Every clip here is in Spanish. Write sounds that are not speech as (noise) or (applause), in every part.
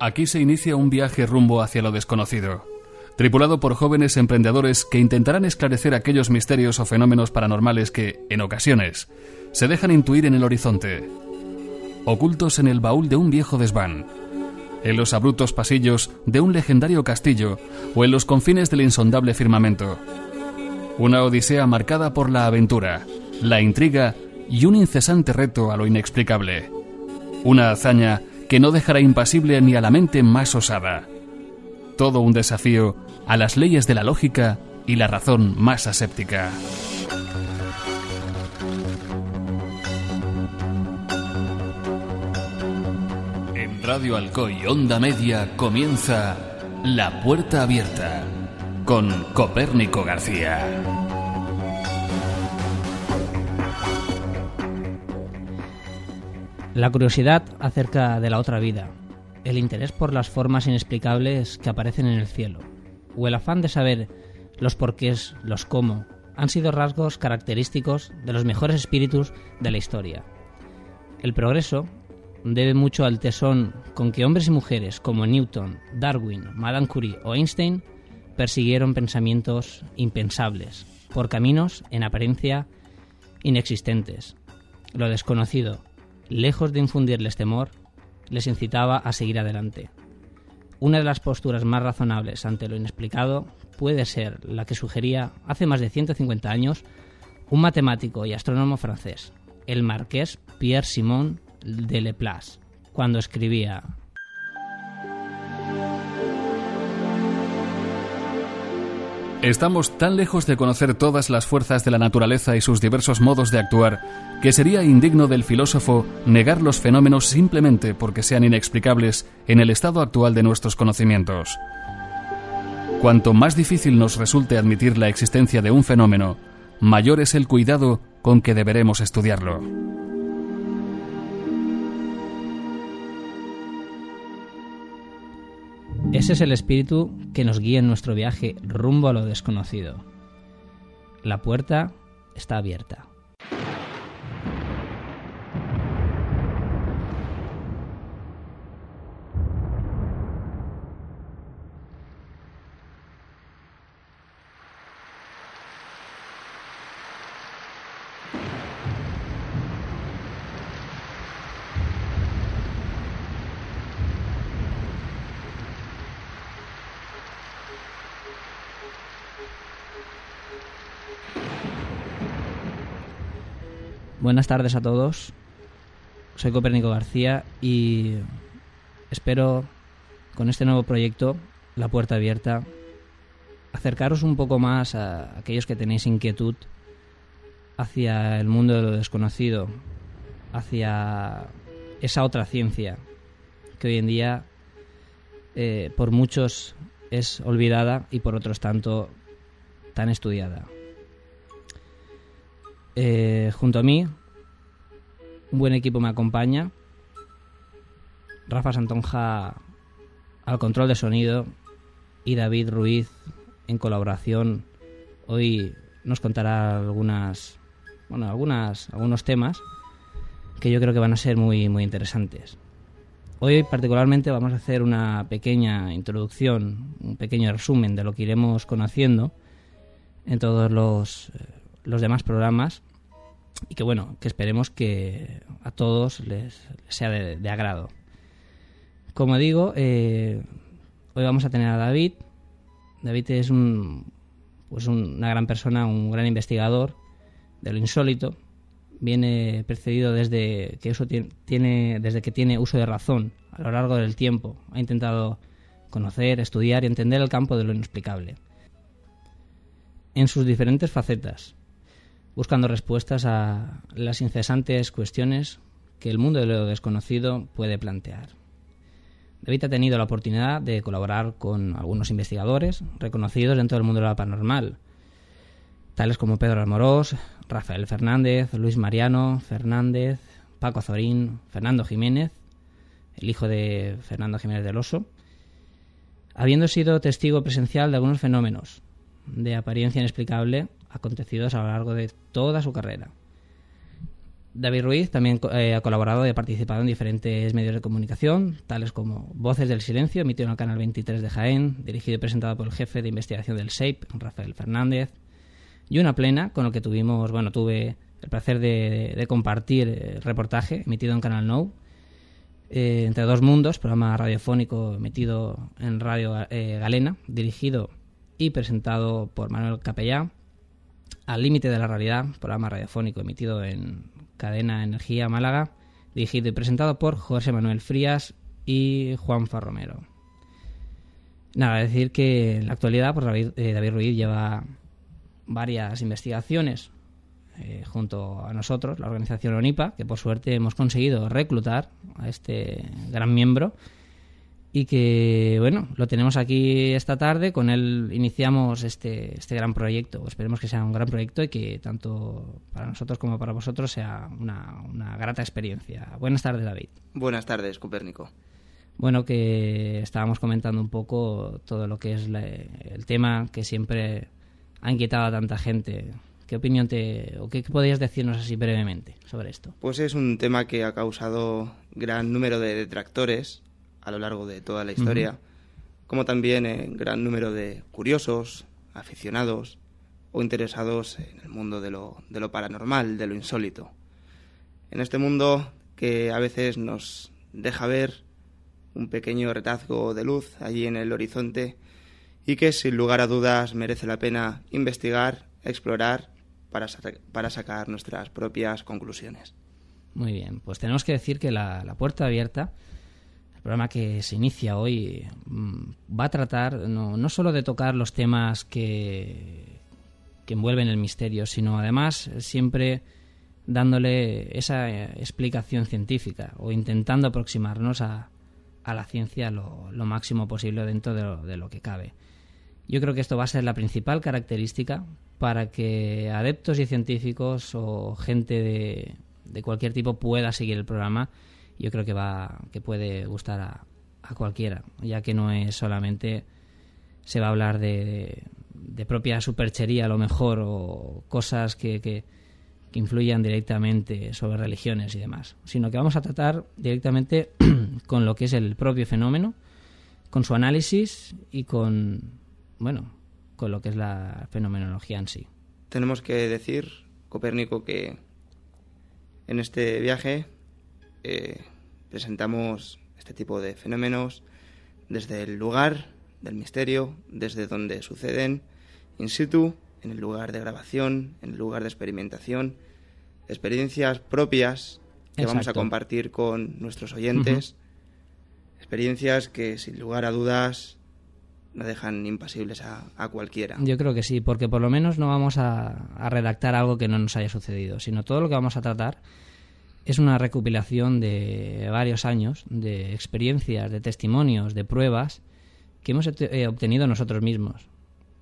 Aquí se inicia un viaje rumbo hacia lo desconocido, tripulado por jóvenes emprendedores que intentarán esclarecer aquellos misterios o fenómenos paranormales que, en ocasiones, se dejan intuir en el horizonte, ocultos en el baúl de un viejo desván, en los abruptos pasillos de un legendario castillo o en los confines del insondable firmamento. Una odisea marcada por la aventura, la intriga y un incesante reto a lo inexplicable. Una hazaña que no dejará impasible ni a la mente más osada. Todo un desafío a las leyes de la lógica y la razón más aséptica. En Radio Alcoy Onda Media comienza La Puerta Abierta con Copérnico García. La curiosidad acerca de la otra vida, el interés por las formas inexplicables que aparecen en el cielo, o el afán de saber los porqués, los cómo, han sido rasgos característicos de los mejores espíritus de la historia. El progreso debe mucho al tesón con que hombres y mujeres como Newton, Darwin, Madame Curie o Einstein persiguieron pensamientos impensables, por caminos en apariencia inexistentes. Lo desconocido, lejos de infundirles temor, les incitaba a seguir adelante. Una de las posturas más razonables ante lo inexplicado puede ser la que sugería hace más de 150 años un matemático y astrónomo francés, el marqués Pierre Simon de Laplace, cuando escribía Estamos tan lejos de conocer todas las fuerzas de la naturaleza y sus diversos modos de actuar que sería indigno del filósofo negar los fenómenos simplemente porque sean inexplicables en el estado actual de nuestros conocimientos. Cuanto más difícil nos resulte admitir la existencia de un fenómeno, mayor es el cuidado con que deberemos estudiarlo. Ese es el espíritu que nos guía en nuestro viaje rumbo a lo desconocido. La puerta está abierta. Buenas tardes a todos. Soy Copérnico García y espero con este nuevo proyecto, La Puerta Abierta, acercaros un poco más a aquellos que tenéis inquietud hacia el mundo de lo desconocido, hacia esa otra ciencia que hoy en día eh, por muchos es olvidada y por otros tanto tan estudiada. Eh, junto a mí, un buen equipo me acompaña. Rafa Santonja al control de sonido y David Ruiz en colaboración. Hoy nos contará algunas, bueno, algunas, algunos temas que yo creo que van a ser muy, muy interesantes. Hoy particularmente vamos a hacer una pequeña introducción, un pequeño resumen de lo que iremos conociendo en todos los eh, los demás programas y que bueno, que esperemos que a todos les, sea de, agrado. Como digo, eh, hoy vamos a tener a David. David es un, pues una gran persona, un gran investigador de lo insólito. Viene precedido desde que eso tiene, desde que tiene uso de razón a lo largo del tiempo. Ha intentado conocer, estudiar y entender el campo de lo inexplicable en sus diferentes facetas, buscando respuestas a las incesantes cuestiones que el mundo de lo desconocido puede plantear. David ha tenido la oportunidad de colaborar con algunos investigadores reconocidos dentro del mundo de la paranormal, tales como Pedro Almorós, Rafael Fernández, Luis Mariano Fernández, Paco Azorín, Fernando Jiménez, el hijo de Fernando Jiménez del Oso, habiendo sido testigo presencial de algunos fenómenos de apariencia inexplicable acontecidos a lo largo de toda su carrera. David Ruiz también eh, ha colaborado y ha participado en diferentes medios de comunicación, tales como Voces del Silencio, emitido en el canal 23 de Jaén, dirigido y presentado por el jefe de investigación del SEIP, Rafael Fernández, y Una Plena, con el que tuvimos, bueno, tuve el placer de, compartir el reportaje emitido en Canal Now, eh, Entre dos mundos, programa radiofónico emitido en Radio eh, Galena, dirigido y presentado por Manuel Capellá, Al límite de la realidad, programa radiofónico emitido en Cadena Energía Málaga, dirigido y presentado por José Manuel Frías y Juan Farromero. Nada, decir que en la actualidad pues David, eh, David Ruiz lleva varias investigaciones eh, junto a nosotros, la organización ONIPA, que por suerte hemos conseguido reclutar a este gran miembro y que, bueno, lo tenemos aquí esta tarde, con él iniciamos este, este gran proyecto. Esperemos que sea un gran proyecto y que tanto para nosotros como para vosotros sea una, una grata experiencia. Buenas tardes, David. Buenas tardes, Copérnico. Bueno, que estábamos comentando un poco todo lo que es el tema que siempre ha inquietado a tanta gente. ¿Qué opinión te o qué podrías decirnos así brevemente sobre esto? Pues es un tema que ha causado gran número de detractores a lo largo de toda la historia, como también en gran número de curiosos, aficionados o interesados en el mundo de lo, de lo paranormal, de lo insólito. En este mundo que a veces nos deja ver un pequeño retazgo de luz allí en el horizonte y que sin lugar a dudas merece la pena investigar, explorar para, para sacar nuestras propias conclusiones. Muy bien, pues tenemos que decir que la, la puerta abierta programa que se inicia hoy mm, va a tratar no, no solo de tocar los temas que, que envuelven el misterio, sino además siempre dándole esa eh, explicación científica o intentando aproximarnos a, a la ciencia lo, lo, máximo posible dentro de lo, de lo que cabe. Yo creo que esto va a ser la principal característica para que adeptos y científicos o gente de, de cualquier tipo pueda seguir el programa yo creo que va que puede gustar a, a cualquiera, ya que no es solamente se va a hablar de, de, propia superchería a lo mejor o cosas que, que, que, influyan directamente sobre religiones y demás, sino que vamos a tratar directamente (clears throat) con lo que es el propio fenómeno, con su análisis y con, bueno, con lo que es la fenomenología en sí. Tenemos que decir, Copérnico, que en este viaje eh, presentamos este tipo de fenómenos desde el lugar del misterio, desde donde suceden, in situ, en el lugar de grabación, en el lugar de experimentación, experiencias propias que Exacto. vamos a compartir con nuestros oyentes, uh -huh. experiencias que sin lugar a dudas no dejan impasibles a, a, cualquiera. Yo creo que sí, porque por lo menos no vamos a, a redactar algo que no nos haya sucedido, sino todo lo que vamos a tratar es una recopilación de varios años de experiencias, de testimonios, de pruebas que hemos eh, obtenido nosotros mismos.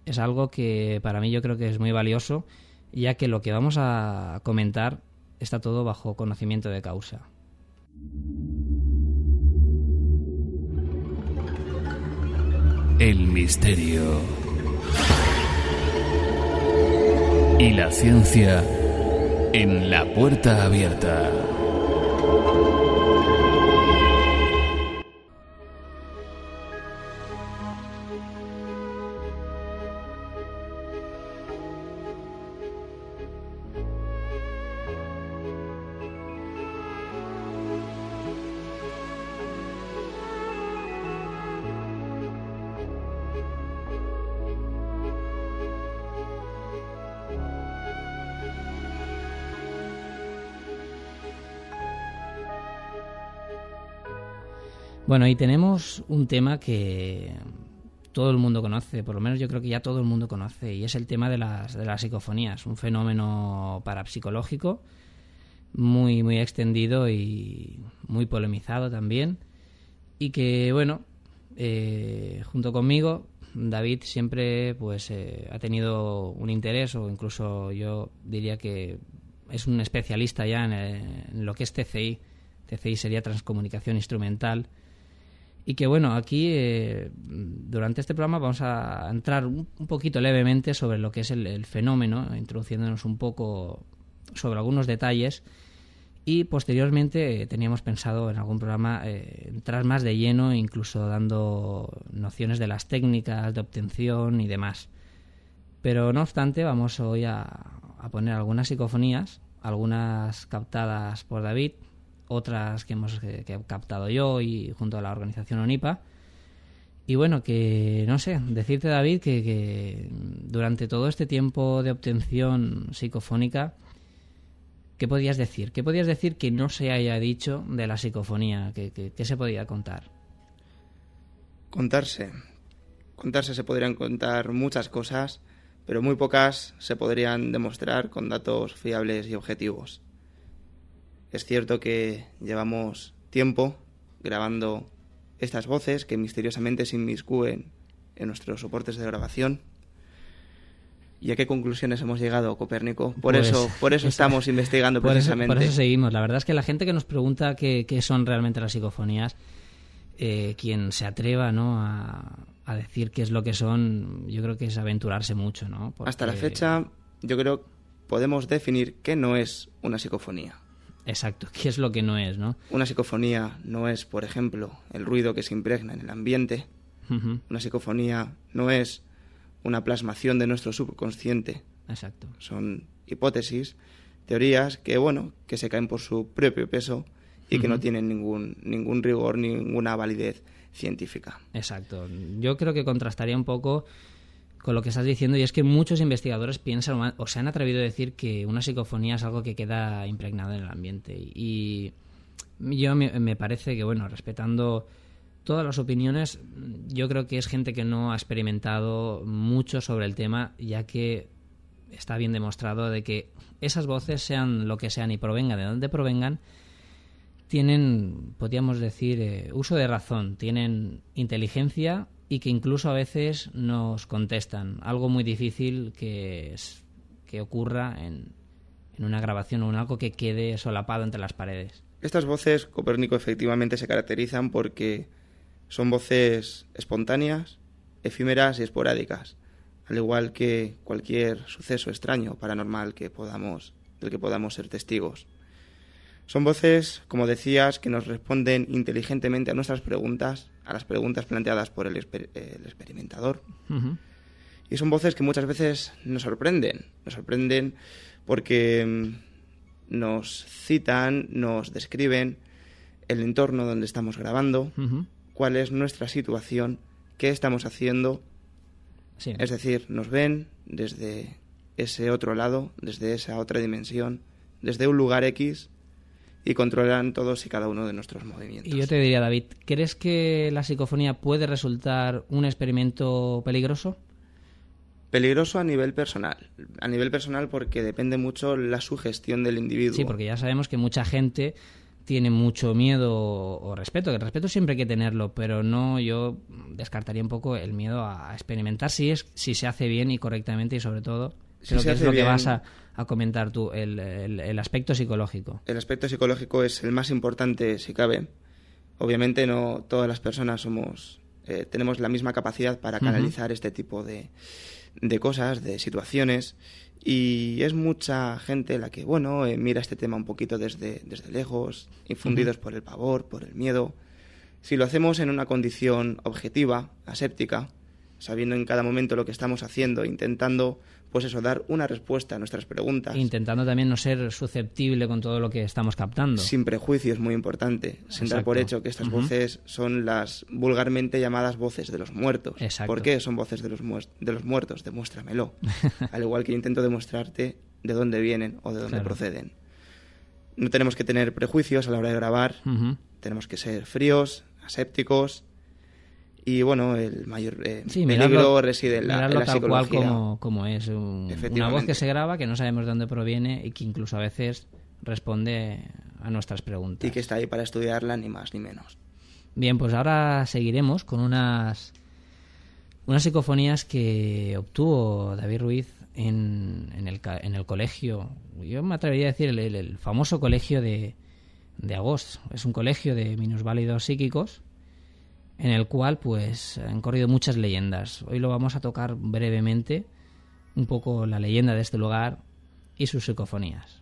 Es algo que para mí yo creo que es muy valioso, ya que lo que vamos a comentar está todo bajo conocimiento de causa. El misterio y la ciencia en la puerta abierta. Bueno, y tenemos un tema que todo el mundo conoce, por lo menos yo creo que ya todo el mundo conoce, y es el tema de las, de las psicofonías, un fenómeno parapsicológico muy, muy extendido y muy polemizado también, y que, bueno, eh, junto conmigo, David siempre pues eh, ha tenido un interés, o incluso yo diría que es un especialista ya en, en lo que es TCI. TCI sería transcomunicación instrumental, y que bueno, aquí eh, durante este programa vamos a entrar un, poquito levemente sobre lo que es el, el, fenómeno, introduciéndonos un poco sobre algunos detalles Y posteriormente eh, teníamos pensado en algún programa eh, entrar más de lleno, incluso dando nociones de las técnicas de obtención y demás. Pero no obstante, vamos hoy a, a poner algunas psicofonías, algunas captadas por David, otras que hemos que, que he captado yo y junto a la organización ONIPA. Y bueno, que no sé, decirte David que, durante todo este tiempo de obtención psicofónica, ¿qué podías decir? ¿Qué podías decir que no se haya dicho de la psicofonía? ¿Qué, qué- qué se podía contar? Contarse. Contarse se podrían contar muchas cosas, pero muy pocas se podrían demostrar con datos fiables y objetivos. Es cierto que llevamos tiempo grabando estas voces que misteriosamente se inmiscuen en nuestros soportes de grabación. ¿Y a qué conclusiones hemos llegado, Copérnico? Por Pues, eso, por eso estamos investigando Por eso, precisamente. por eso seguimos. La verdad es que la gente que nos pregunta qué, qué son realmente las psicofonías, eh, quien se atreva ¿no? a, a decir qué es lo que son, yo creo que es aventurarse mucho. ¿no? Hasta la fecha, yo creo podemos definir qué no es una psicofonía. Exacto, (laughs) qué es lo que no es, ¿no? Una psicofonía no es, por ejemplo, el ruido que se impregna en el ambiente. Una psicofonía no es una plasmación de nuestro subconsciente. Exacto. Son hipótesis, teorías que, bueno, que se caen por su propio peso y que no tienen ningún, ningún rigor, ninguna validez científica. Exacto. Yo creo que contrastaría un poco con lo que estás diciendo y es que muchos investigadores piensan o se han atrevido a decir que una psicofonía es algo que queda impregnado en el ambiente. Y yo me, me parece que bueno respetando todas las opiniones yo creo que es gente que no ha experimentado mucho sobre el tema ya que está bien demostrado de que esas voces sean lo que sean y provengan de donde provengan tienen, podríamos decir, eh, uso de razón, tienen inteligencia y que incluso a veces nos contestan. Algo muy difícil que, es- que ocurra en, en una grabación o en algo que quede solapado entre las paredes. Estas voces, Copérnico, efectivamente se caracterizan porque son voces espontáneas, efímeras y esporádicas, al igual que cualquier suceso extraño, paranormal que podamos, del que podamos ser testigos. Son voces, como decías, que nos responden inteligentemente a nuestras preguntas, a las preguntas planteadas por el, exper- el experimentador. Y son voces que muchas veces nos sorprenden. Nos sorprenden porque mm, nos citan, nos describen el entorno donde estamos grabando, cuál es nuestra situación, qué estamos haciendo. Sí. Es decir, nos ven desde ese otro lado, desde esa otra dimensión, desde un lugar X y controlan todos y cada uno de nuestros movimientos. Y yo te diría, David, ¿crees que la psicofonía puede resultar un experimento peligroso? Peligroso a nivel personal. A nivel personal porque depende mucho la sugestión del individuo. Sí, porque ya sabemos que mucha gente tiene mucho miedo o respeto, que el respeto siempre hay que tenerlo, pero no yo descartaría un poco el miedo a experimentar si es si se hace bien y correctamente y sobre todo Si creo que es lo que vas a, a comentar tú, el, el- el aspecto psicológico. El aspecto psicológico es el más importante si cabe. Obviamente no todas las personas somos eh, tenemos la misma capacidad para canalizar este tipo de, de cosas, de situaciones y es mucha gente la que bueno eh, mira este tema un poquito desde desde lejos, infundidos por el pavor, por el miedo. Si lo hacemos en una condición objetiva, aséptica, sabiendo en cada momento lo que estamos haciendo, intentando pues eso dar una respuesta a nuestras preguntas. Intentando también no ser susceptible con todo lo que estamos captando. Sin prejuicios, muy importante. Sin dar por Exacto. hecho que estas voces son las vulgarmente llamadas voces de los muertos. Exacto. ¿Por qué son voces de los, de los muertos? Demuéstramelo. (laughs) Al igual que intento demostrarte de dónde vienen o de dónde Claro. proceden. No tenemos que tener prejuicios a la hora de grabar. Tenemos que ser fríos, asépticos. Y bueno, el mayor eh, Sí, peligro mirarlo, reside en la, en la tal cual como, como es. un- una voz que se graba, que no sabemos de dónde proviene y que incluso a veces responde a nuestras preguntas. Y que está ahí para estudiarla, ni más ni menos. Bien, pues ahora seguiremos con unas unas psicofonías que obtuvo David Ruiz en, en, el, en el colegio. Yo me atrevería a decir el, el- el famoso colegio de, de Agost. Es un colegio de minusválidos psíquicos en el cual pues han corrido muchas leyendas. Hoy lo vamos a tocar brevemente, un poco la leyenda de este lugar y sus psicofonías.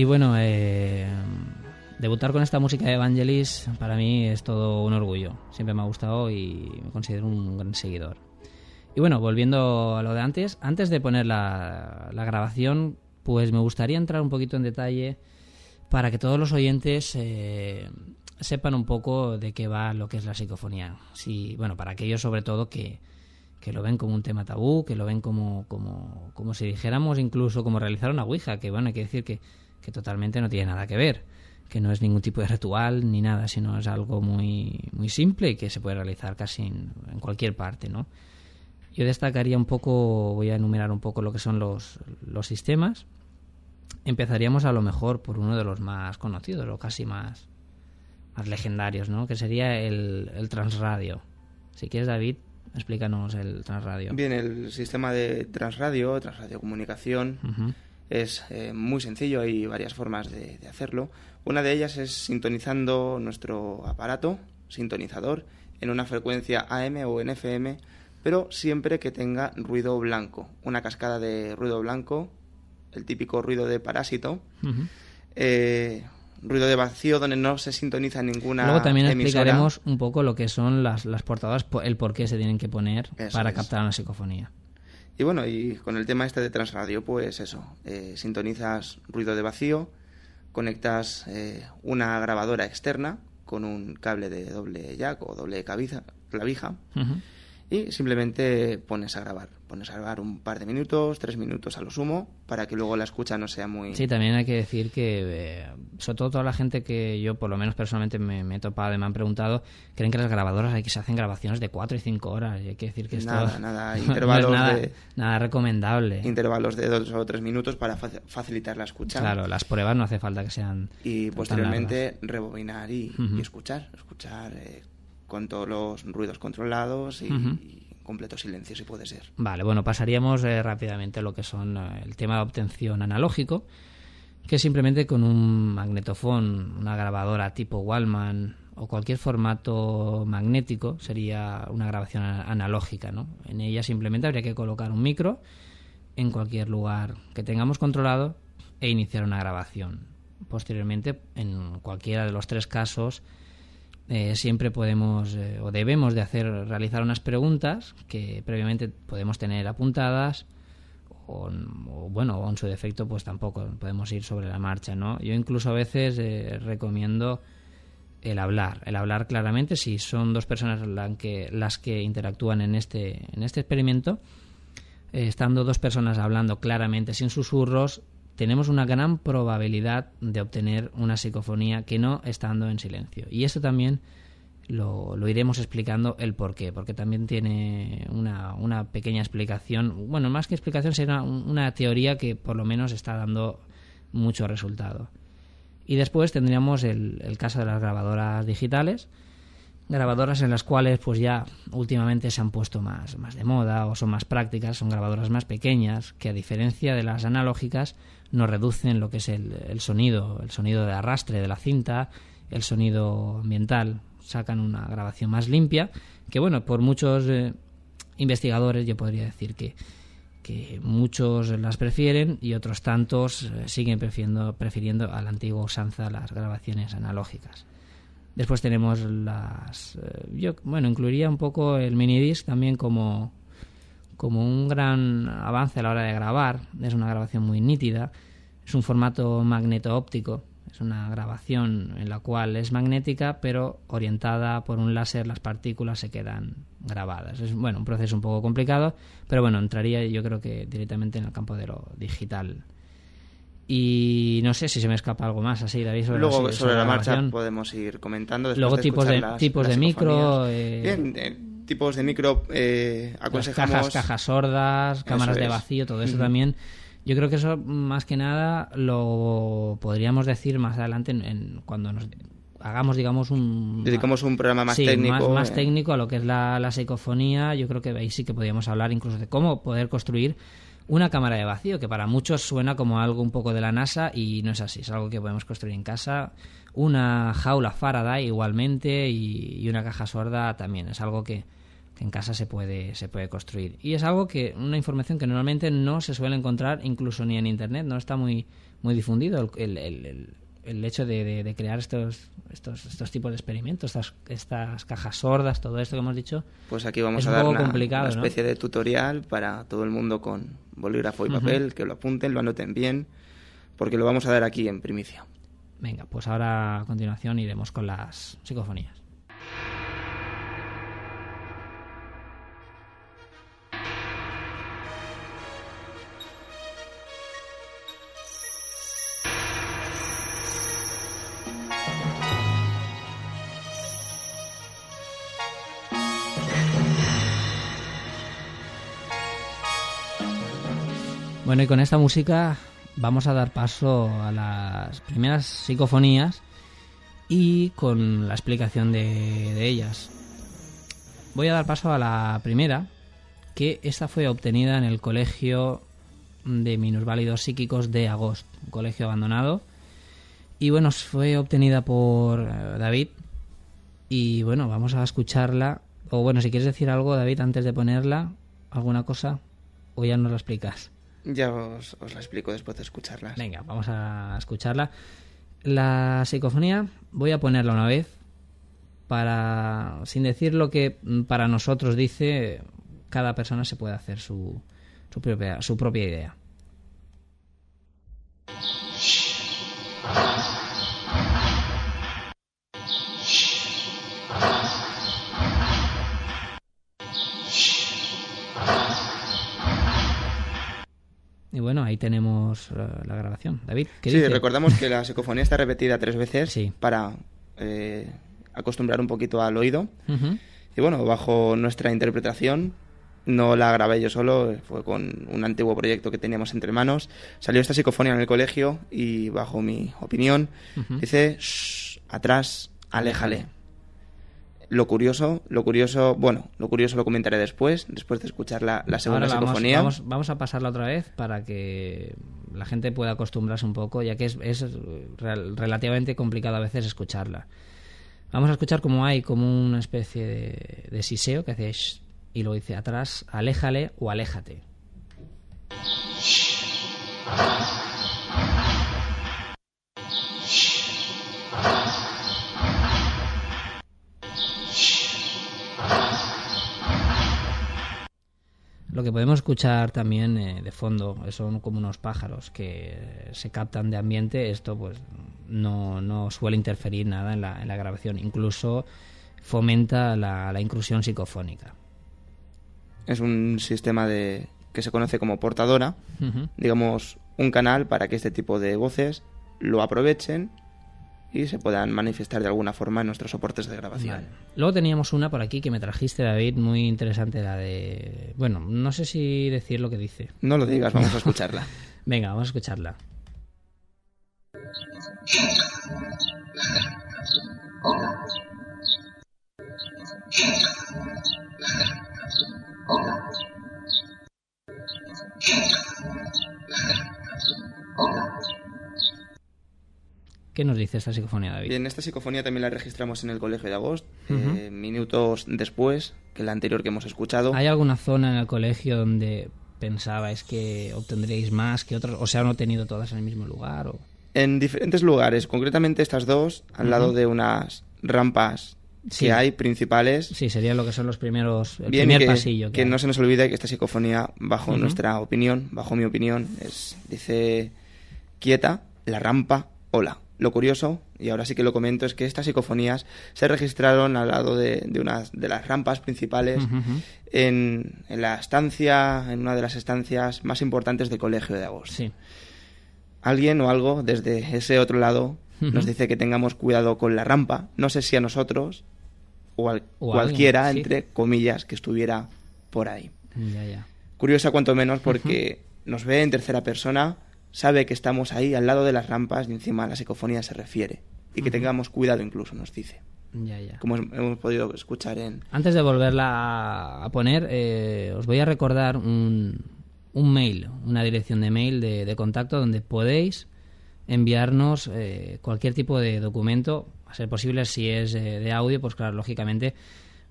Y bueno, eh, debutar con esta música de Evangelis para mí es todo un orgullo. Siempre me ha gustado y me considero un gran seguidor. Y bueno, volviendo a lo de antes, antes de poner la, grabación, pues me gustaría entrar un poquito en detalle para que todos los oyentes eh, sepan un poco de qué va lo que es la psicofonía. Sí, bueno, para aquellos sobre todo que, que lo ven como un tema tabú, que lo ven como, como, como si dijéramos incluso como realizar una Ouija, que bueno, hay que decir que, que totalmente no tiene nada que ver, que no es ningún tipo de ritual ni nada, sino es algo muy, muy simple y que se puede realizar casi en, en cualquier parte, ¿no? Yo destacaría un poco, voy a enumerar un poco lo que son los, los sistemas. Empezaríamos a lo mejor por uno de los más conocidos, o casi más, más legendarios, ¿no? Que sería el, el transradio. Si quieres, David, explícanos el transradio. Bien, el sistema de transradio, transradiocomunicación, es eh, muy sencillo, hay varias formas de, de, hacerlo. Una de ellas es sintonizando nuestro aparato, sintonizador, en una frecuencia AM o en FM, pero siempre que tenga ruido blanco, una cascada de ruido blanco, el típico ruido de parásito ruido de vacío donde no se sintoniza ninguna Luego también explicaremos un poco lo que son las, las portadoras, el por qué se tienen que poner para captar una psicofonía. Y bueno, y con el tema este de transradio, pues eso, eh, sintonizas ruido de vacío, conectas eh, una grabadora externa con un cable de doble jack o doble clavija, clavija y simplemente pones a grabar. Pones a grabar un par de minutos, tres minutos a lo sumo, para que luego la escucha no sea muy... Sí, también hay que decir que, eh, sobre todo toda la gente que yo, por lo menos personalmente, me, he topado y me han preguntado, creen que las grabadoras hay que se hacen grabaciones de cuatro y cinco horas. Y hay que decir que esto... Nada, (laughs) nada, intervalos nada, de... Nada recomendable. Intervalos de dos o tres minutos para facilitar la escucha. Claro, las pruebas no hace falta que sean... Y posteriormente rebobinar y, escuchar, escuchar... Eh, con todos los ruidos controlados y, completo silencio, si puede ser. Vale, bueno, pasaríamos eh, rápidamente a lo que son eh, el tema de obtención analógico, que simplemente con un magnetofón, una grabadora tipo Wallman o cualquier formato magnético sería una grabación analógica, ¿no? En ella simplemente habría que colocar un micro en cualquier lugar que tengamos controlado e iniciar una grabación. Posteriormente, en cualquiera de los tres casos, eh, siempre podemos eh, o debemos de hacer realizar unas preguntas que previamente podemos tener apuntadas o, bueno o en su defecto pues tampoco podemos ir sobre la marcha no yo incluso a veces eh, recomiendo el hablar el hablar claramente si son dos personas que las que interactúan en este en este experimento estando dos personas hablando claramente sin susurros tenemos una gran probabilidad de obtener una psicofonía que no estando en silencio. Y esto también lo, iremos explicando el por qué, porque también tiene una, una, pequeña explicación, bueno, más que explicación, será una teoría que por lo menos está dando mucho resultado. Y después tendríamos el, el caso de las grabadoras digitales, grabadoras en las cuales pues ya últimamente se han puesto más, más de moda o son más prácticas, son grabadoras más pequeñas que a diferencia de las analógicas no reducen lo que es el, el sonido, el sonido de arrastre de la cinta, el sonido ambiental, sacan una grabación más limpia, que bueno, por muchos eh, investigadores yo podría decir que, que muchos las prefieren y otros tantos eh, siguen prefiriendo, prefiriendo a la antigua usanza las grabaciones analógicas. Después tenemos las... Eh, yo, bueno, incluiría un poco el minidisc también como, como un gran avance a la hora de grabar. Es una grabación muy nítida. Es un formato magneto-óptico. Es una grabación en la cual es magnética, pero orientada por un láser, las partículas se quedan grabadas. Es bueno, un proceso un poco complicado, pero bueno, entraría yo creo que directamente en el campo de lo digital. Y no sé si se me escapa algo más así, David. Sobre Luego, la, sobre, la, marcha podemos ir comentando. Luego, tipos de, tipos de micro. Eh, Bien, tipos de micro eh, aconsejamos. Cajas, cajas sordas, cámaras de vacío, todo eso también. Yo creo que eso, más que nada, lo podríamos decir más adelante en, cuando nos hagamos, digamos, un... Dedicamos un programa más técnico. Más, eh. técnico a lo que es la, la psicofonía. Yo creo que ahí sí que podríamos hablar incluso de cómo poder construir una cámara de vacío, que para muchos suena como algo un poco de la NASA y no es así, es algo que podemos construir en casa. Una jaula Faraday igualmente y, una caja sorda también, es algo que, que en casa se puede, se puede construir. Y es algo que, una información que normalmente no se suele encontrar incluso ni en internet, no está muy, muy difundido el, el, el, hecho de, de, crear estos, estos, estos tipos de experimentos, estas, estas cajas sordas, todo esto que hemos dicho. Pues aquí vamos a dar una, especie de tutorial para todo el mundo con bolígrafo y papel, que lo apunten, lo anoten bien, porque lo vamos a dar aquí en primicia. Venga, pues ahora a continuación iremos con las psicofonías. Bueno, y con esta música vamos a dar paso a las primeras psicofonías y con la explicación de, ellas. Voy a dar paso a la primera, que esta fue obtenida en el colegio de minusválidos psíquicos de Agost, un colegio abandonado. Y bueno, fue obtenida por eh, David. Y bueno, vamos a escucharla. O bueno, si quieres decir algo, David, antes de ponerla, alguna cosa, o ya nos la explicas. Ya os, la explico después de escucharla. Venga, vamos a escucharla. La psicofonía voy a ponerla una vez para, sin decir lo que para nosotros dice, cada persona se puede hacer su, su, propia, su propia idea. Y bueno, ahí tenemos la, grabación. David, ¿qué Sí, recordamos que la (laughs) psicofonía está repetida tres veces para eh, acostumbrar un poquito al oído. Y bueno, bajo nuestra interpretación, no la grabé yo solo, fue con un antiguo proyecto que teníamos entre manos. Salió esta psicofonía en el colegio y bajo mi opinión dice, atrás, aléjale. Lo curioso, lo curioso, bueno, lo curioso lo comentaré después, después de escuchar la, segunda psicofonía. Vamos, vamos, a pasarla otra vez para que la gente pueda acostumbrarse un poco, ya que es, es relativamente complicado a veces escucharla. Vamos a escuchar como hay como una especie de, de siseo que hace y lo dice atrás, aléjale o aléjate. (laughs) Lo que podemos escuchar también eh, de fondo son como unos pájaros que se captan de ambiente. Esto pues no, no suele interferir nada en la, en la grabación. Incluso fomenta la, la, inclusión psicofónica. Es un sistema de que se conoce como portadora, digamos un canal para que este tipo de voces lo aprovechen y se puedan manifestar de alguna forma en nuestros soportes de grabación. Luego teníamos una por aquí que me trajiste, David, muy interesante, la de... Bueno, no sé si decir lo que dice. No lo digas, vamos a (laughs) escucharla. Venga, vamos a escucharla. ¿Qué nos dice esta psicofonía, David? Bien, esta psicofonía también la registramos en el Colegio de Agosto, eh, minutos después que la anterior que hemos escuchado. ¿Hay alguna zona en el colegio donde pensabais que obtendríais más que otros, o sea, no tenido todas en el mismo lugar? O... En diferentes lugares, concretamente estas dos, al lado de unas rampas que hay principales. Sí, sería lo que son los primeros, el primer pasillo. Que, no se nos olvide que esta psicofonía, bajo nuestra opinión, bajo mi opinión, es, dice quieta, la rampa, hola. Lo curioso, y ahora sí que lo comento, es que estas psicofonías se registraron al lado de, de una de las rampas principales en, en, la estancia, en una de las estancias más importantes del Colegio de Agosto. Sí. Alguien o algo desde ese otro lado nos dice que tengamos cuidado con la rampa. No sé si a nosotros o, a cualquiera, entre comillas, que estuviera por ahí. Ya, ya. Curiosa cuanto menos porque nos ve en tercera persona sabe que estamos ahí al lado de las rampas y encima la psicofonía se refiere. Y que tengamos cuidado incluso, nos dice. Ya, ya. Como hemos podido escuchar en... Antes de volverla a poner, eh, os voy a recordar un, un, mail, una dirección de mail de, contacto donde podéis enviarnos eh, cualquier tipo de documento, a ser posible si es eh, de audio, pues claro, lógicamente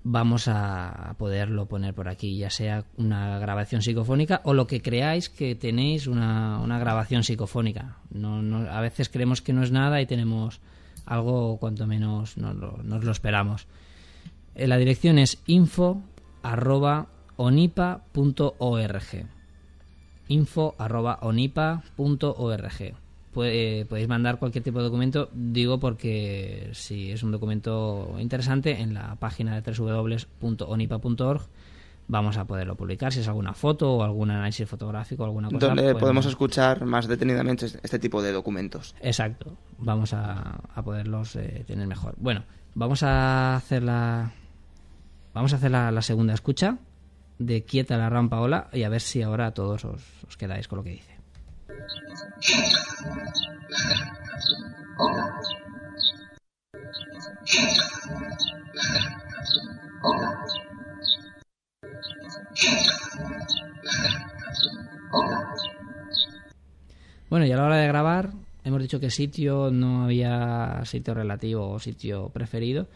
vamos a poderlo poner por aquí, ya sea una grabación psicofónica o lo que creáis que tenéis una, una grabación psicofónica. No, no, a veces creemos que no es nada y tenemos algo cuanto menos nos lo, nos lo esperamos. Eh, La dirección es info arroba onipa.org info onipa.org Puede- podéis mandar cualquier tipo de documento, digo porque si es un documento interesante, en la página de www.onipa.org vamos a poderlo publicar. Si es alguna foto o algún análisis fotográfico alguna cosa. donde podemos- podemos escuchar más detenidamente este este tipo de documentos. Exacto, vamos a, a poderlos eh, tener mejor. Bueno, vamos a hacer la vamos a hacer la, la segunda escucha de Quieta la rampa ola y a ver si ahora todos os, os quedáis con lo que dice. Bueno, y a la hora de grabar, hemos dicho que sitio no había sitio relativo o sitio preferido,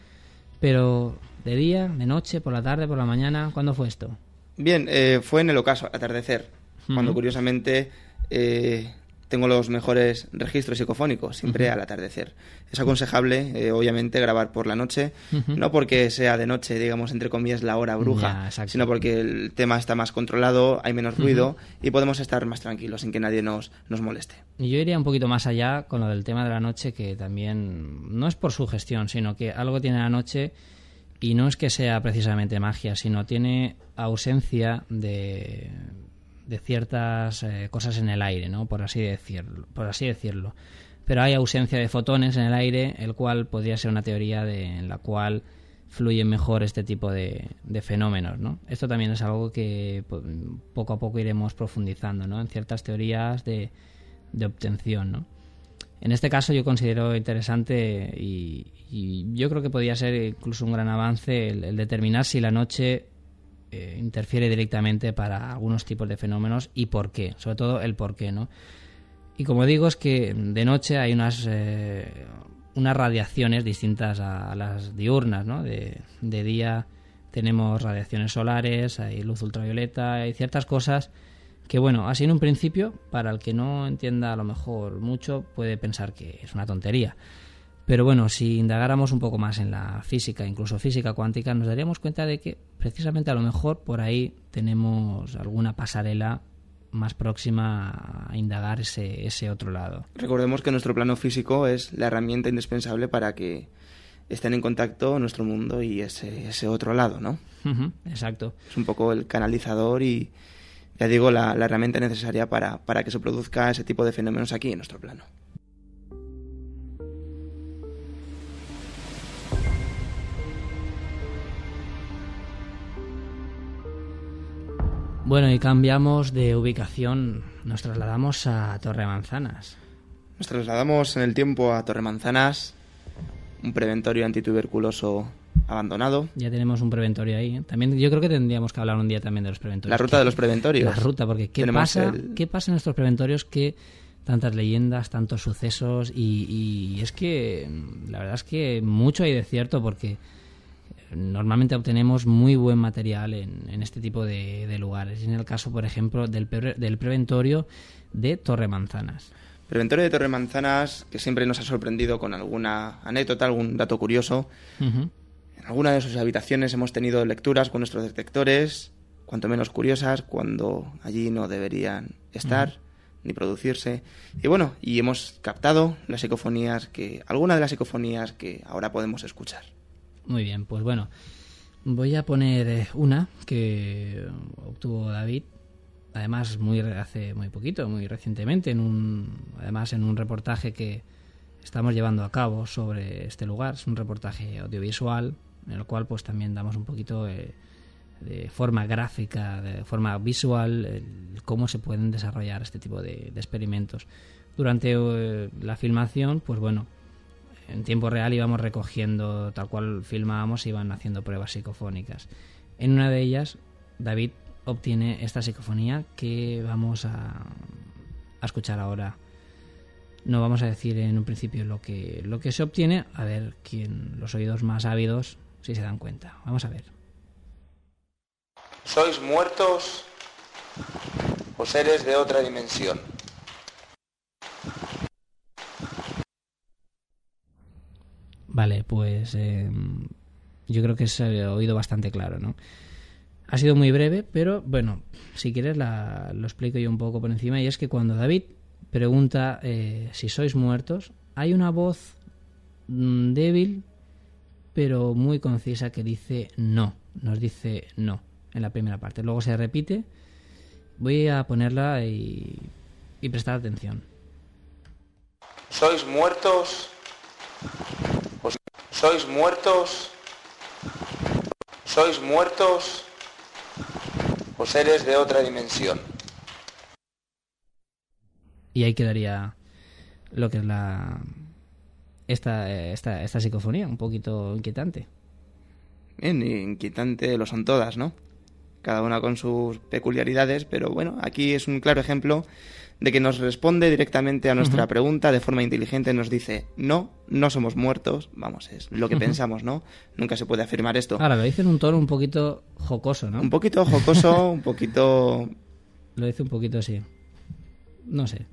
pero de día, de noche, por la tarde, por la mañana, ¿cuándo fue esto? Bien, eh, fue en el ocaso, al atardecer, cuando curiosamente eh, tengo los mejores registros psicofónicos, siempre al atardecer. Es aconsejable, eh, obviamente, grabar por la noche, no porque sea de noche, digamos, entre comillas, la hora bruja, sino porque el tema está más controlado, hay menos ruido y podemos estar más tranquilos sin que nadie nos, nos moleste. Y yo iría un poquito más allá con lo del tema de la noche, que también no es por su gestión, sino que algo tiene la noche y no es que sea precisamente magia, sino tiene ausencia de, de ciertas eh, cosas en el aire, ¿no? Por así decirlo, por así decirlo. Pero hay ausencia de fotones en el aire, el cual podría ser una teoría de, en la cual fluyen mejor este tipo de, de fenómenos, ¿no? Esto también es algo que po- poco a poco iremos profundizando, ¿no? En ciertas teorías de, de obtención, ¿no? En este caso yo considero interesante y, y yo creo que podría ser incluso un gran avance el determinar si la noche eh, interfiere directamente para algunos tipos de fenómenos y por qué, sobre todo el por qué, ¿no? Y como digo, es que de noche hay unas, eh, unas radiaciones distintas a, las diurnas, ¿no? De, de día tenemos radiaciones solares, hay luz ultravioleta, hay ciertas cosas que, bueno, así en un principio, para el que no entienda a lo mejor mucho, puede pensar que es una tontería. Pero bueno, si indagáramos un poco más en la física, incluso física cuántica, nos daríamos cuenta de que precisamente a lo mejor por ahí tenemos alguna pasarela más próxima a indagar ese, ese otro lado. Recordemos que nuestro plano físico es la herramienta indispensable para que estén en contacto nuestro mundo y ese, ese otro lado, ¿no? Exacto. Es un poco el canalizador y, ya digo, la, la herramienta necesaria para, para que se produzca ese tipo de fenómenos aquí en nuestro plano. Bueno, y cambiamos de ubicación, nos trasladamos a Torre Manzanas. Nos trasladamos en el tiempo a Torremanzanas, un preventorio antituberculoso abandonado. Ya tenemos un preventorio ahí. ¿eh? También yo creo que tendríamos que hablar un día también de los preventorios. La ruta de los preventorios. La ruta, porque ¿qué Tenemos pasa, el- ¿qué pasa en nuestros preventorios que tantas leyendas, tantos sucesos y, y es que la verdad es que mucho hay de cierto porque normalmente obtenemos muy buen material en, en este tipo de, de lugares. En el caso, por ejemplo, del, pre- del preventorio de Torre Manzanas. Preventorio de Torremanzanas, que siempre nos ha sorprendido con alguna anécdota, algún dato curioso. En alguna de sus habitaciones hemos tenido lecturas con nuestros detectores, cuanto menos curiosas, cuando allí no deberían estar ni producirse. Y bueno, y hemos captado las psicofonías que, algunas de las psicofonías que ahora podemos escuchar. Muy bien, pues bueno, voy a poner eh, una que obtuvo David, además muy hace muy poquito, muy recientemente, en un, además en un reportaje que estamos llevando a cabo sobre este lugar. Es un reportaje audiovisual en el cual pues también damos un poquito eh, de forma gráfica, de forma visual, cómo se pueden desarrollar este tipo de, de experimentos. Durante eh, la filmación, pues bueno, en tiempo real íbamos recogiendo tal cual filmábamos, iban haciendo pruebas psicofónicas. En una de ellas, David obtiene esta psicofonía que vamos a, escuchar ahora. No vamos a decir en un principio lo que, lo que se obtiene, a ver quién, los oídos más ávidos, si se dan cuenta. Vamos a ver. ¿Sois muertos o seres de otra dimensión? Vale, pues eh, yo creo que se ha oído bastante claro, ¿no? Ha sido muy breve, pero bueno, si quieres la, lo explico yo un poco por encima. Y es que cuando David pregunta eh, si sois muertos, hay una voz mm, débil, pero muy concisa que dice no. Nos dice no en la primera parte. Luego se repite. Voy a ponerla y, y prestar atención. ¿Sois muertos? ¿Sois muertos? ¿Sois muertos o seres de otra dimensión? Y ahí quedaría lo que es la esta, esta, esta psicofonía, un poquito inquietante. Bien, inquietante lo son todas, ¿no? Cada una con sus peculiaridades, pero bueno, aquí es un claro ejemplo de que nos responde directamente a nuestra pregunta de forma inteligente, nos dice, no, no somos muertos, vamos, es lo que pensamos, ¿no? Nunca se puede afirmar esto. Ahora, lo dice en un tono un poquito jocoso, ¿no? Un poquito jocoso, (laughs) un poquito... Lo dice un poquito así. No sé.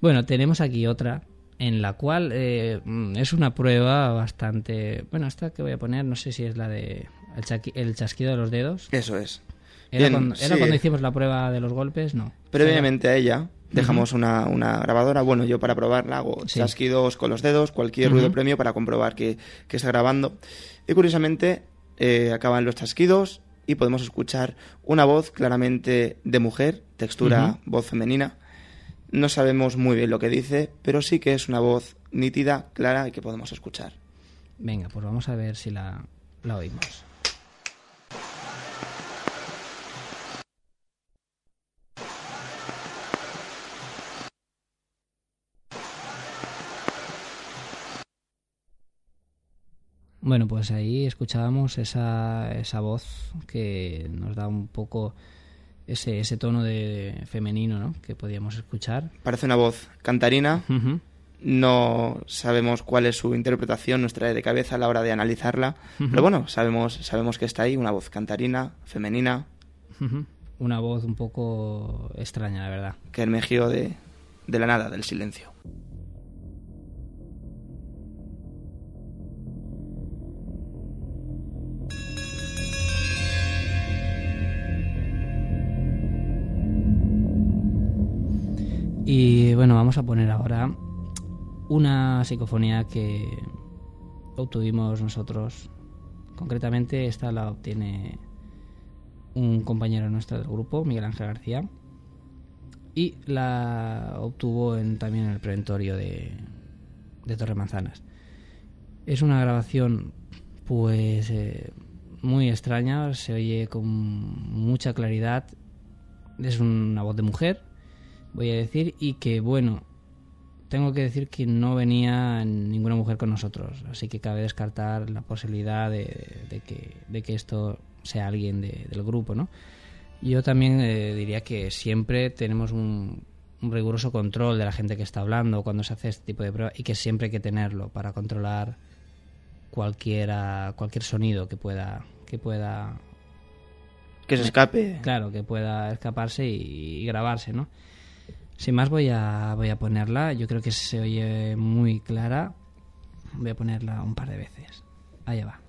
Bueno, tenemos aquí otra en la cual eh, es una prueba bastante... Bueno, esta que voy a poner, no sé si es la de el, chaqui- el chasquido de los dedos. Eso es. ¿Era, Bien, cuando, era sí. cuando hicimos la prueba de los golpes? No. Previamente a ella dejamos una, una grabadora. Bueno, yo para probarla hago Sí. chasquidos con los dedos, cualquier ruido premio para comprobar que, que está grabando. Y curiosamente eh, acaban los chasquidos y podemos escuchar una voz claramente de mujer, textura voz femenina. No sabemos muy bien lo que dice, pero sí que es una voz nítida, clara y que podemos escuchar. Venga, pues vamos a ver si la, la oímos. Bueno, pues ahí escuchábamos esa, esa voz que nos da un poco ese, ese tono de femenino, ¿no? Que podíamos escuchar. Parece una voz cantarina, no sabemos cuál es su interpretación, nos trae de cabeza a la hora de analizarla, pero bueno, sabemos, sabemos que está ahí, una voz cantarina, femenina. Una voz un poco extraña, la verdad. que emergió de, de la nada, del silencio. Y bueno, vamos a poner ahora una psicofonía que obtuvimos nosotros. Concretamente, esta la obtiene un compañero nuestro del grupo, Miguel Ángel García. Y la obtuvo también en el preventorio de, de Torre Manzanas. Es una grabación, pues, eh, muy extraña, se oye con mucha claridad. Es una voz de mujer, voy a decir, y que bueno, tengo que decir que no venía ninguna mujer con nosotros, así que cabe descartar la posibilidad de, de que, de que esto sea alguien de- del grupo, ¿no? Yo también eh, diría que siempre tenemos un, un riguroso control de la gente que está hablando cuando se hace este tipo de prueba y que siempre hay que tenerlo para controlar cualquiera, cualquier sonido que pueda, que pueda Que se escape. claro, que pueda escaparse y, y grabarse, ¿no? Sin más voy a, voy a ponerla, yo creo que se oye muy clara. Voy a ponerla un par de veces. Allá va.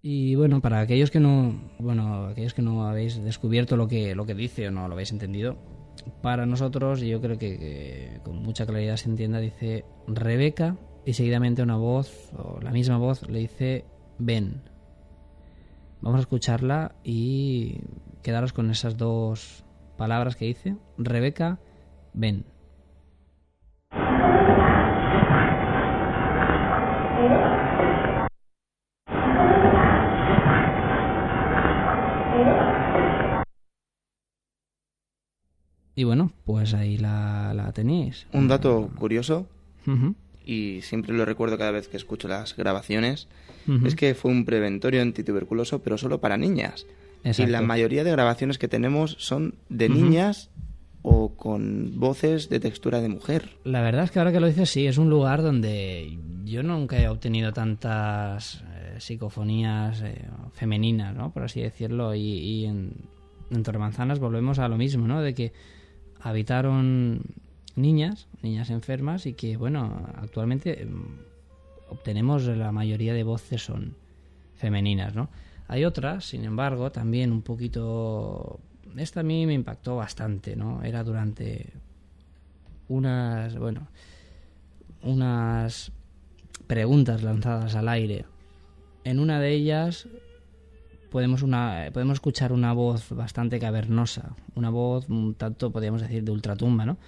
Y bueno, para aquellos que no, bueno, aquellos que no habéis descubierto lo que, lo que dice o no lo habéis entendido, para nosotros yo creo que, que con mucha claridad se entienda, dice Rebeca y seguidamente una voz, o la misma voz, le dice ven. Vamos a escucharla y quedaros con esas dos palabras que dice Rebeca, ven. Y bueno, pues ahí la, la tenéis. Un dato curioso, Ujú, y siempre lo recuerdo cada vez que escucho las grabaciones, es que fue un preventorio antituberculoso, pero solo para niñas. Y la mayoría de grabaciones que tenemos son de niñas o con voces de textura de mujer. La verdad es que ahora que lo dices, sí, es un lugar donde yo nunca he obtenido tantas eh, psicofonías eh, femeninas, ¿no? Por así decirlo, y, en, en Torremanzanas volvemos a lo mismo, ¿no? De que habitaron niñas, niñas enfermas, y que, bueno, actualmente em, obtenemos la mayoría de voces son femeninas, ¿no? Hay otras, sin embargo, también un poquito esta a mí me impactó bastante, ¿no? Era durante unas, bueno, unas preguntas lanzadas al aire. En una de ellas podemos, una, podemos escuchar una voz bastante cavernosa, una voz un tanto, podríamos decir, de ultratumba, ¿no?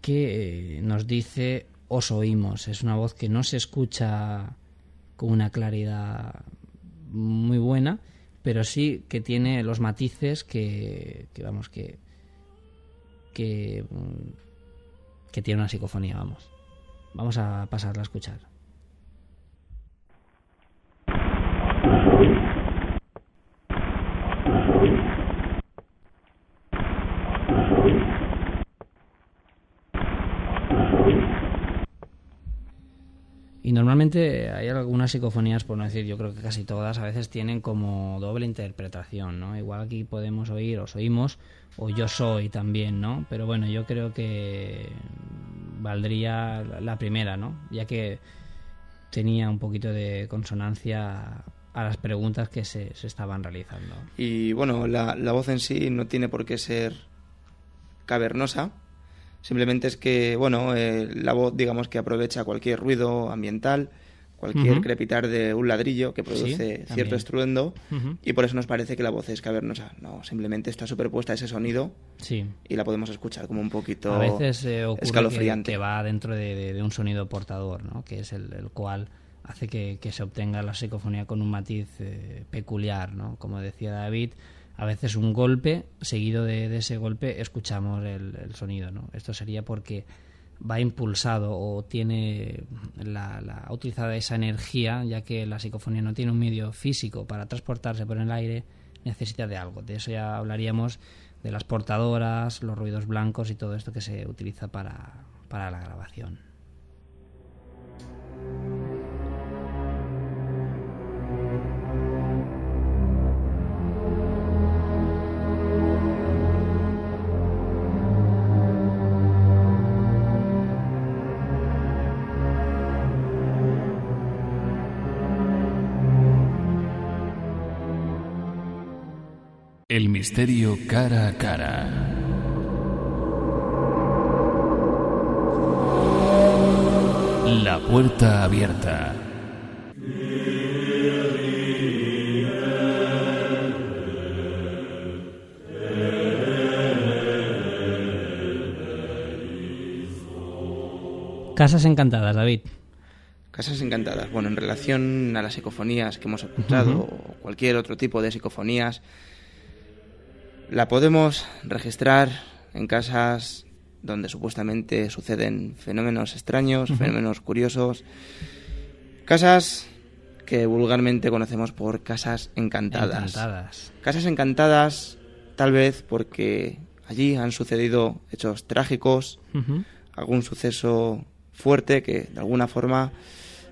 Que eh, nos dice, os oímos. Es una voz que no se escucha con una claridad muy buena, pero sí que tiene los matices que, que vamos, que, que, que tiene una psicofonía, vamos. Vamos a pasarla a escuchar. Y normalmente hay algunas psicofonías, por no decir, yo creo que casi todas, a veces tienen como doble interpretación, ¿no? Igual aquí podemos oír, os oímos, o yo soy también, ¿no? Pero bueno, yo creo que valdría la primera, ¿no? Ya que tenía un poquito de consonancia a las preguntas que se, se estaban realizando. Y bueno, la, la voz en sí no tiene por qué ser cavernosa, Simplemente es que, bueno, eh, la voz, digamos que aprovecha cualquier ruido ambiental, cualquier crepitar de un ladrillo que produce cierto estruendo y por eso nos parece que la voz es cavernosa. No, simplemente está superpuesta a ese sonido sí. y la podemos escuchar como un poquito a veces, eh, escalofriante. Que, va dentro de, un sonido portador, ¿no? que es el, cual hace que, se obtenga la psicofonía con un matiz eh, peculiar, ¿no? como decía David a veces un golpe, seguido de, ese golpe escuchamos el, sonido. ¿no? Esto sería porque va impulsado o tiene la, la utilizada esa energía, ya que la psicofonía no tiene un medio físico para transportarse por el aire, necesita de algo. De eso ya hablaríamos de las portadoras, los ruidos blancos y todo esto que se utiliza para, para la grabación. El misterio cara a cara. La puerta abierta. Casas encantadas, David. Casas encantadas. Bueno, en relación a las psicofonías que hemos escuchado o cualquier otro tipo de psicofonías, la podemos registrar en casas donde supuestamente suceden fenómenos extraños, fenómenos curiosos, casas que vulgarmente conocemos por casas encantadas. Casas encantadas tal vez porque allí han sucedido hechos trágicos, algún suceso fuerte que de alguna forma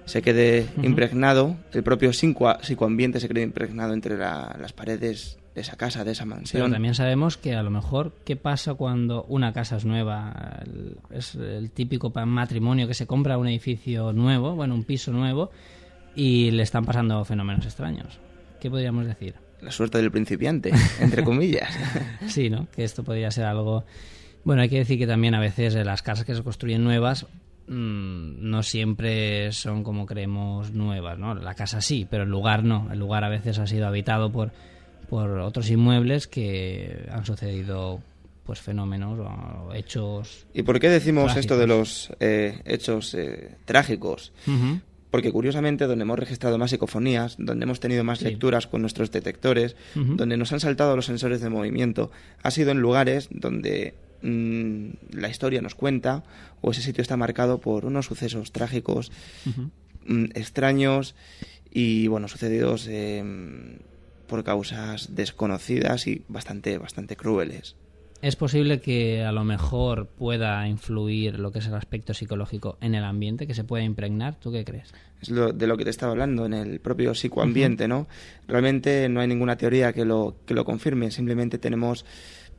se quede impregnado, el propio psicoambiente se quede impregnado entre las paredes de esa casa, de esa mansión. Pero también sabemos que a lo mejor, ¿qué pasa cuando una casa es nueva? es el típico matrimonio que se compra un edificio nuevo, bueno, un piso nuevo, y le están pasando fenómenos extraños. ¿Qué podríamos decir? La suerte del principiante, (laughs) entre comillas. sí, ¿no? Que esto podría ser algo... Bueno, hay que decir que también a veces las casas que se construyen nuevas mm, no siempre son como creemos nuevas, ¿no? La casa sí, pero el lugar no. El lugar a veces ha sido habitado por por otros inmuebles que han sucedido pues fenómenos o hechos. ¿Y por qué decimos esto de los eh, hechos eh, trágicos? Porque curiosamente donde hemos registrado más psicofonías, donde hemos tenido más lecturas con nuestros detectores, donde nos han saltado los sensores de movimiento, ha sido en lugares donde mm, la historia nos cuenta o ese sitio está marcado por unos sucesos trágicos, mm, extraños y bueno, sucedidos por causas desconocidas y bastante, bastante crueles. ¿Es posible que a lo mejor pueda influir lo que es el aspecto psicológico en el ambiente, que se pueda impregnar? ¿Tú qué crees? Es lo, de lo que te estaba hablando, en el propio psicoambiente, ¿no? Realmente no hay ninguna teoría que lo, que lo confirme, simplemente tenemos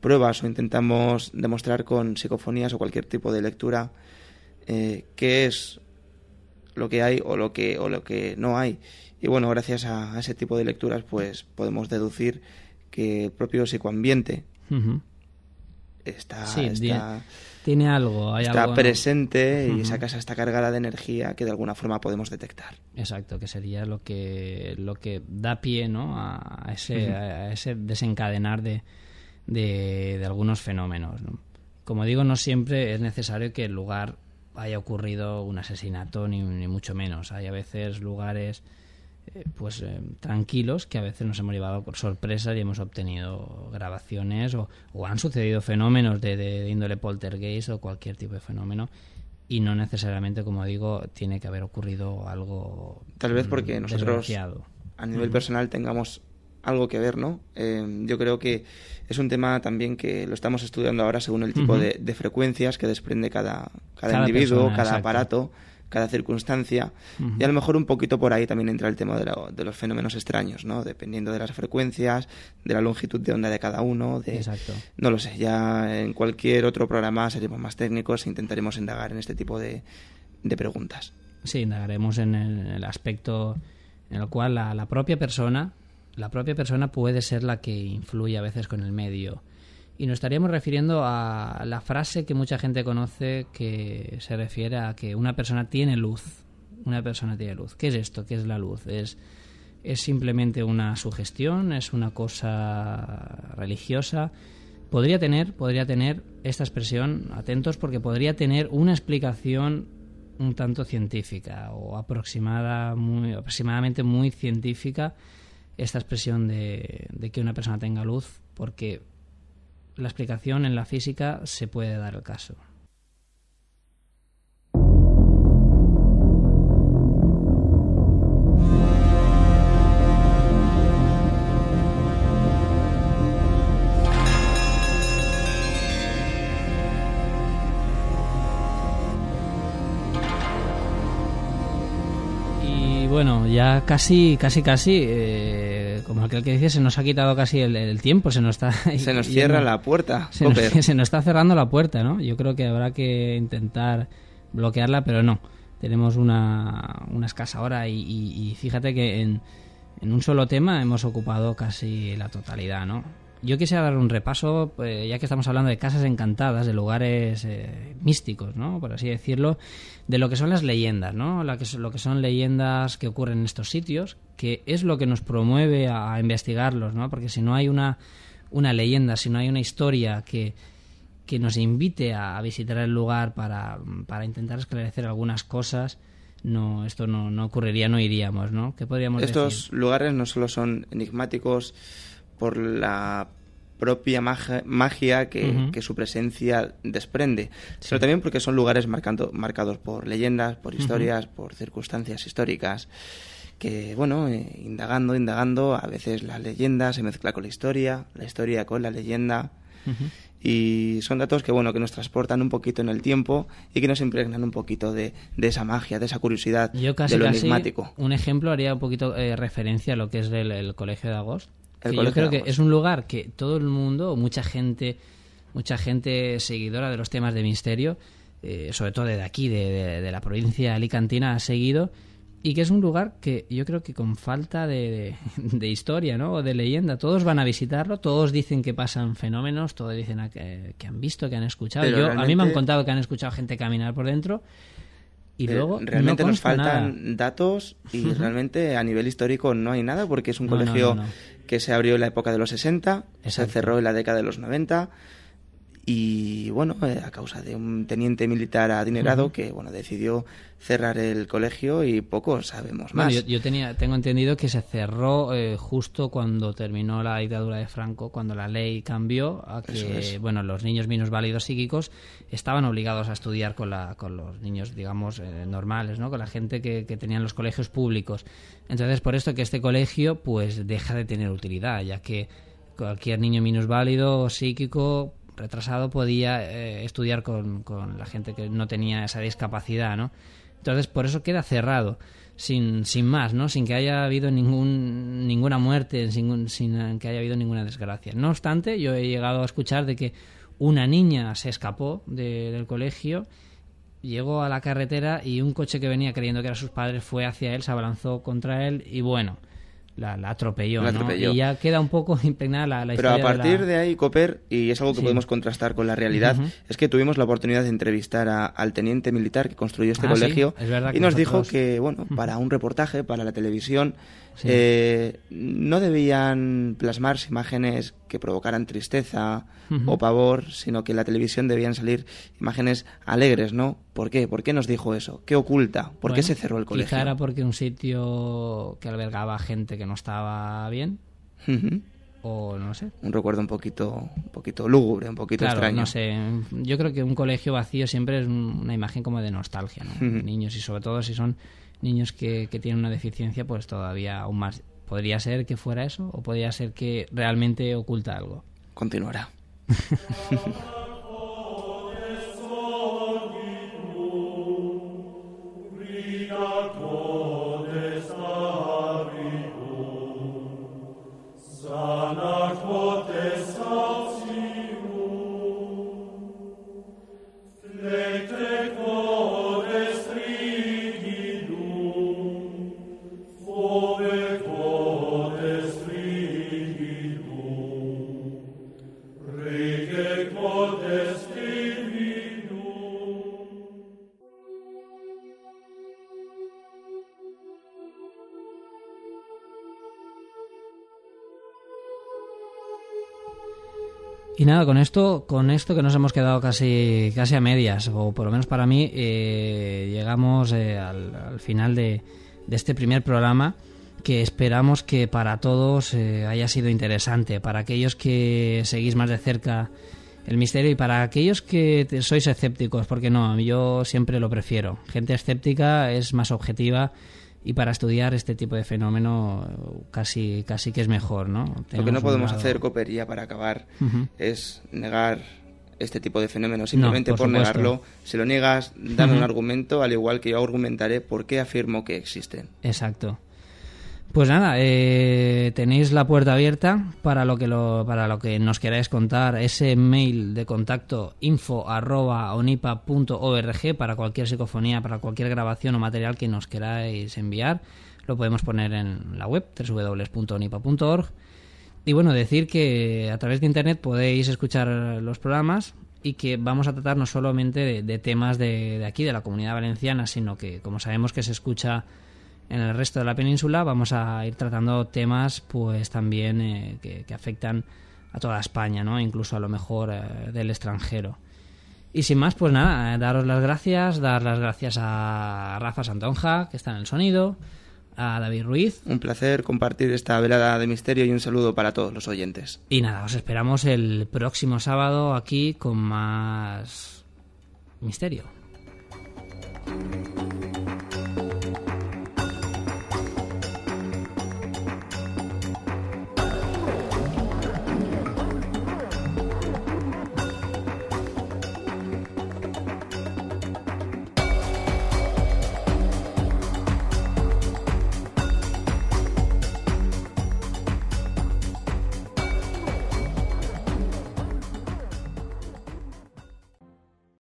pruebas o intentamos demostrar con psicofonías o cualquier tipo de lectura eh, qué es lo que hay o lo que, o lo que no hay. Y bueno, gracias a, ese tipo de lecturas, pues podemos deducir que el propio psicoambiente está, tiene algo, está presente y esa casa está cargada de energía que de alguna forma podemos detectar. Exacto, que sería lo que lo que da pie, ¿no? A ese, a ese desencadenar de, de, de algunos fenómenos. Como digo, no siempre es necesario que el lugar haya ocurrido un asesinato, ni, ni mucho menos. Hay a veces lugares pues eh, tranquilos que a veces nos hemos llevado por sorpresa y hemos obtenido grabaciones o, han sucedido fenómenos de, de, índole poltergeist o cualquier tipo de fenómeno. Y no necesariamente, como digo, tiene que haber ocurrido algo. Tal vez porque mm, nosotros a nivel personal tengamos algo que ver, ¿no? Eh, yo creo que es un tema también que lo estamos estudiando ahora según el tipo de, frecuencias que desprende cada, cada, individuo, cada aparato, cada circunstancia. Y a lo mejor un poquito por ahí también entra el tema de, los fenómenos extraños, ¿no? Dependiendo de las frecuencias, de la longitud de onda de cada uno. De, Exacto. No lo sé, ya en cualquier otro programa seremos más técnicos e intentaremos indagar en este tipo de, preguntas. Sí, indagaremos en el, aspecto en el cual la propia persona la propia persona puede ser la que influye a veces con el medio. Y nos estaríamos refiriendo a la frase que mucha gente conoce que se refiere a que una persona tiene luz. Una persona tiene luz. ¿Qué es esto? ¿Qué es la luz? Es, es simplemente una sugestión, es una cosa religiosa. Podría tener, podría tener esta expresión, atentos, porque podría tener una explicación un tanto científica o aproximada, muy, aproximadamente muy científica esta expresión de, de que una persona tenga luz, porque la explicación en la física se puede dar el caso. Y bueno, ya casi, casi, casi eh, como aquel que dice, se nos ha quitado casi el, tiempo, se nos está... (laughs) Se nos cierra la puerta. (laughs) Se nos, (laughs) se nos, está cerrando la puerta, ¿no? Yo creo que habrá que intentar bloquearla, pero no. Tenemos una, una escasa hora y, fíjate que en, en, un solo tema hemos ocupado casi la totalidad, ¿no? Yo quisiera dar un repaso, pues, ya que estamos hablando de casas encantadas, de lugares eh, místicos, ¿no? Por así decirlo, de lo que son las leyendas, ¿no? Lo que, lo que son leyendas que ocurren en estos sitios, que es lo que nos promueve a, investigarlos, ¿no? Porque si no hay una, una leyenda, si no hay una historia que, que nos invite a, visitar el lugar para, para intentar esclarecer algunas cosas, no esto no, no ocurriría, no iríamos, ¿no? ¿Qué podríamos Estos lugares no solo son enigmáticos, por la propia magia, que, su presencia desprende, sino también porque son lugares marcados por leyendas, por historias, por circunstancias históricas, que, bueno, eh, indagando, indagando, a veces la leyenda se mezcla con la historia, la historia con la leyenda, y son datos que, bueno, que nos transportan un poquito en el tiempo y que nos impregnan un poquito de, esa magia, de esa curiosidad, de lo enigmático. Un ejemplo haría un poquito eh, referencia a lo que es el Colegio de Agosto yo creo que es un lugar que todo el mundo, mucha gente, mucha gente seguidora de los temas de misterio, eh, sobre todo de aquí, de, la provincia alicantina, ha seguido y que es un lugar que yo creo que con falta de, historia, ¿no? O de leyenda, todos van a visitarlo, todos dicen que pasan fenómenos, todos dicen que, han visto, que han escuchado. yo, A mí me han contado que han escuchado gente caminar por dentro y eh, luego realmente nos faltan datos y realmente a nivel histórico no hay nada porque es un colegio que se abrió en la época de los 60, se cerró en la década de los 90 y bueno, eh, a causa de un teniente militar adinerado que bueno decidió cerrar el colegio y poco sabemos más. yo, tenía, tengo entendido que se cerró eh, justo cuando terminó la dictadura de Franco, cuando la ley cambió a que bueno los niños válidos psíquicos estaban obligados a estudiar con, la, con los niños digamos eh, normales, ¿no? con la gente que, que tenían los colegios públicos. Entonces por esto que este colegio pues deja de tener utilidad, ya que cualquier niño minusválido psíquico retrasado podía eh, estudiar con, con, la gente que no tenía esa discapacidad, ¿no? Entonces, por eso queda cerrado, sin, sin más, ¿no? Sin que haya habido ningún, ninguna muerte, sin, sin que haya habido ninguna desgracia. No obstante, yo he llegado a escuchar de que una niña se escapó del colegio, llegó a la carretera y un coche que venía creyendo que eran sus padres fue hacia él, se abalanzó contra él y bueno, la, atropelló, ¿no? Y ya queda un poco (laughs) impregnada la, la Pero a partir de, ahí, Cooper, y es algo que podemos contrastar con la realidad, es que tuvimos la oportunidad de entrevistar al teniente militar que construyó este ah, colegio y nos dijo que, bueno, para un reportaje, para la televisión, eh, no debían plasmarse imágenes que provocaran tristeza o pavor, sino que en la televisión debían salir imágenes alegres, ¿no? ¿Por qué? ¿Por qué nos dijo eso? ¿Qué oculta? ¿Por qué se cerró el colegio? Quizá era porque un sitio que albergaba gente que no estaba bien. O no sé. Un recuerdo un poquito, un poquito lúgubre, un poquito claro, extraño. No sé. Yo creo que un colegio vacío siempre es una imagen como de nostalgia, ¿no? Niños y sobre todo si son niños que, que tienen una deficiencia, pues todavía aún más. ¿Podría ser que fuera eso o podría ser que realmente oculta algo? Continuará. (laughs) Y nada, con esto, con esto que nos hemos quedado casi, casi a medias, o por lo menos para mí, eh, llegamos eh, al, final de, este primer programa que esperamos que para todos eh, haya sido interesante, para aquellos que seguís más de cerca el misterio y para aquellos que sois escépticos, porque no, yo siempre lo prefiero. Gente escéptica es más objetiva y para estudiar este tipo de fenómeno casi casi que es mejor, ¿no? Lo que no podemos hacer, Cooper, para acabar, es negar este tipo de fenómenos. Simplemente por, negarlo, si lo niegas, dame un argumento, al igual que yo argumentaré por qué afirmo que existen. Exacto. Pues nada, eh, tenéis la puerta abierta para lo que lo, para lo que nos queráis contar. Ese mail de contacto info arroba onipa.org para cualquier psicofonía, para cualquier grabación o material que nos queráis enviar. Lo podemos poner en la web www.onipa.org. Y bueno, decir que a través de internet podéis escuchar los programas y que vamos a tratar no solamente de, temas de, de aquí, de la comunidad valenciana, sino que como sabemos que se escucha en el resto de la península vamos a ir tratando temas pues también eh, que, afectan a toda España, ¿no? Incluso a lo mejor eh, del extranjero. Y sin más, pues nada, eh, daros las gracias, dar las gracias a Rafa Santonja, que está en el sonido, a David Ruiz. Un placer compartir esta velada de misterio y un saludo para todos los oyentes. Y nada, os esperamos el próximo sábado aquí con más misterio.